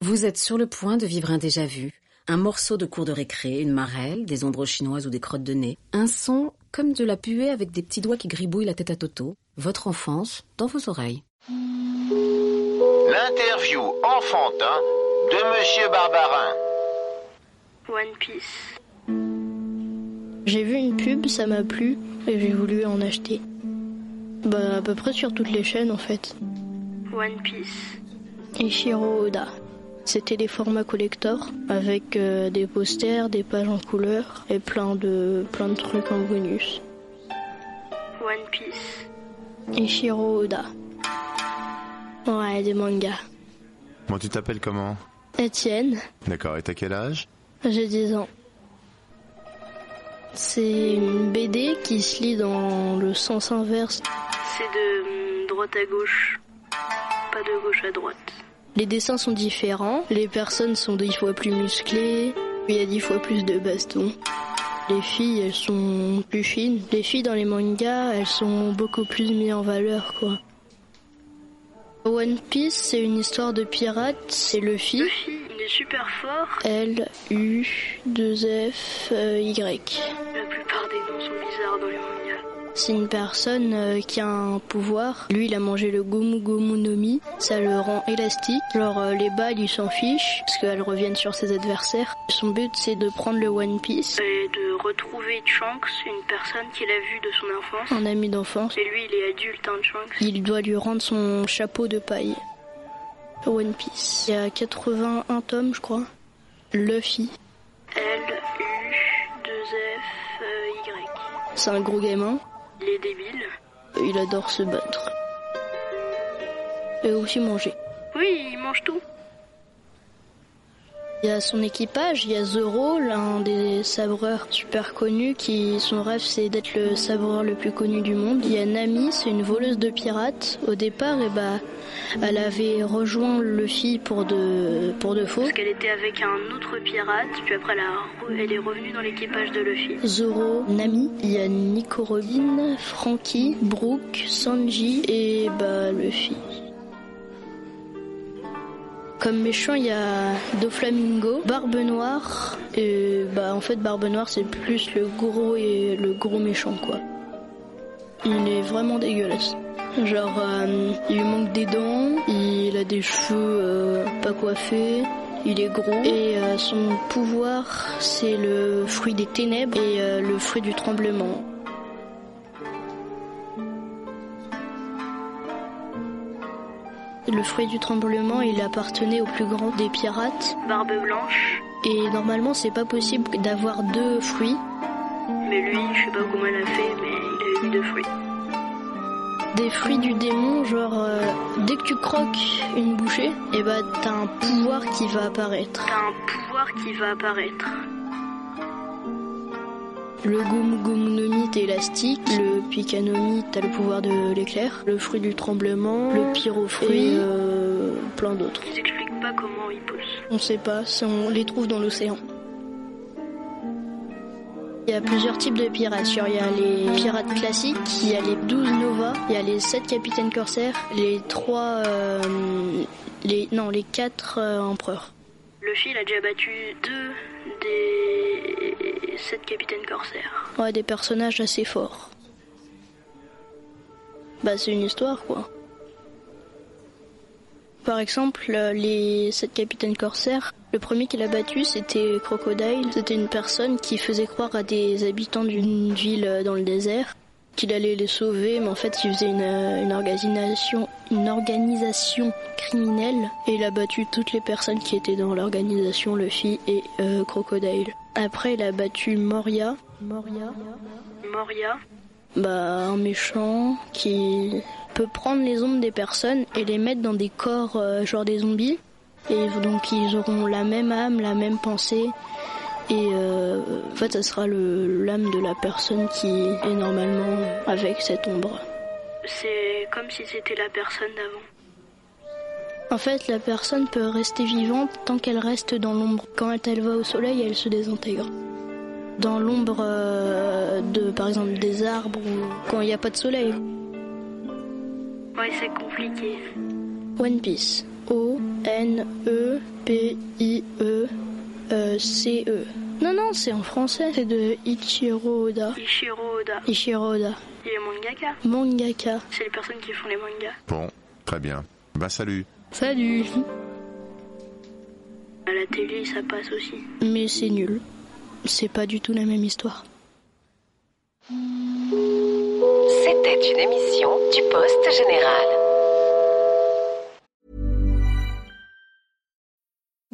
Vous êtes sur le point de vivre un déjà-vu. Un morceau de cours de récré, une marelle, des ombres chinoises ou des crottes de nez. Un son comme de la puée avec des petits doigts qui gribouillent la tête à Toto. Votre enfance dans vos oreilles. L'interview enfantin de Monsieur Barbarin. One Piece. J'ai vu une pub, ça m'a plu et j'ai voulu en acheter. Bah à peu près sur toutes les chaînes en fait. One Piece. Ishiro Oda. C'était des formats collector avec euh, des posters, des pages en couleur et plein de plein de trucs en bonus. One Piece. Ishiro Oda. Ouais, des mangas. Bon, tu t'appelles comment? Etienne, D'accord, et t'as quel âge? J'ai 10 ans. C'est une BD qui se lit dans le sens inverse. C'est de droite à gauche, pas de gauche à droite. Les dessins sont différents, les personnes sont dix fois plus musclées, il y a dix fois plus de bastons. Les filles, elles sont plus fines. Les filles dans les mangas, elles sont beaucoup plus mises en valeur, quoi. One Piece, c'est une histoire de pirate, c'est Luffy. Luffy, il est super fort. L, U, 2 F, euh, Y. La plupart des noms sont bizarres dans les mangas. C'est une personne euh, qui a un pouvoir. Lui, il a mangé le Gomu Gomu no Mi. Ça le rend élastique. Alors euh, les balles, il s'en fiche parce qu'elles reviennent sur ses adversaires. Son but, c'est de prendre le One Piece et de retrouver Trunks, une personne qu'il a vue de son enfance. Un ami d'enfance. Et lui, il est adulte, hein, Trunks. Il doit lui rendre son chapeau de paille. One Piece. Il y a 81 tomes, je crois. Luffy. L, U, 2 F, euh, Y. C'est un gros gamin. Il est débile. Il adore se battre. Et aussi manger. Oui, il mange tout. Il y a son équipage, il y a Zoro, l'un des sabreurs super connus, qui son rêve c'est d'être le sabreur le plus connu du monde. Il y a Nami, c'est une voleuse de pirates. Au départ, et bah, elle avait rejoint Luffy pour de pour de faux. Parce qu'elle était avec un autre pirate, puis après elle, a re- elle est revenue dans l'équipage de Luffy. Zoro, Nami, il y a Nico Robin, Frankie, Brooke, Sanji et bah Luffy. Comme méchant, il y a Doflamingo, Barbe Noire. Et bah en fait, Barbe Noire, c'est plus le gros et le gros méchant quoi. Il est vraiment dégueulasse. Genre, euh, il manque des dents, il a des cheveux euh, pas coiffés, il est gros et euh, son pouvoir c'est le fruit des ténèbres et le fruit du tremblement. Le fruit du tremblement, il appartenait au plus grand des pirates, Barbe Blanche. Et normalement, c'est pas possible d'avoir deux fruits. Mais lui, je sais pas comment il a fait, mais il a eu deux fruits. Des fruits du démon, genre euh, dès que tu croques une bouchée, et bah t'as un pouvoir qui va apparaître. T'as un pouvoir qui va apparaître. Le no Mi, t'es élastique. Le Pikanomi, t'as le pouvoir de l'éclair. Le fruit du tremblement. Le pyrofruit. Et euh, plein d'autres. Ils expliquent pas comment ils poussent. On sait pas, on les trouve dans l'océan. Il y a plusieurs types de pirates. Il y a les pirates classiques, il y a les 12 Nova, il y a les 7 capitaines corsaires, les 3... les, non, les 4 empereurs. Luffy, il a déjà battu deux des 7 capitaines corsaires. Ouais, des personnages assez forts. Bah, c'est une histoire, quoi. Par exemple, euh, les sept capitaines corsaires, le premier qu'il a battu, c'était Crocodile. C'était une personne qui faisait croire à des habitants d'une ville euh, dans le désert qu'il allait les sauver, mais en fait, il faisait une, euh, une organisation, une organisation criminelle et il a battu toutes les personnes qui étaient dans l'organisation, Luffy et Crocodile. Après, il a battu Moria. Moria. Moria. Bah, un méchant qui peut prendre les ombres des personnes et les mettre dans des corps euh, genre des zombies. Et donc ils auront la même âme, la même pensée. Et euh, en fait, ça sera l'âme de la personne qui est normalement avec cette ombre. C'est comme si c'était la personne d'avant. En fait, la personne peut rester vivante tant qu'elle reste dans l'ombre. Quand elle va au soleil, elle se désintègre. Dans l'ombre euh, de, par exemple, des arbres ou quand il n'y a pas de soleil. Ouais, c'est compliqué. One Piece. O-N-E-P-I-E-C-E. Non, non, c'est en français. C'est de Ichiro Oda. Ichiro Oda. Ichiro Oda. Il est mangaka. Mangaka. C'est les personnes qui font les mangas. Bon, très bien. Bah salut. Salut. À la télé, ça passe aussi. Mais c'est nul. C'est pas du tout la même histoire. C'était une émission du Poste Général.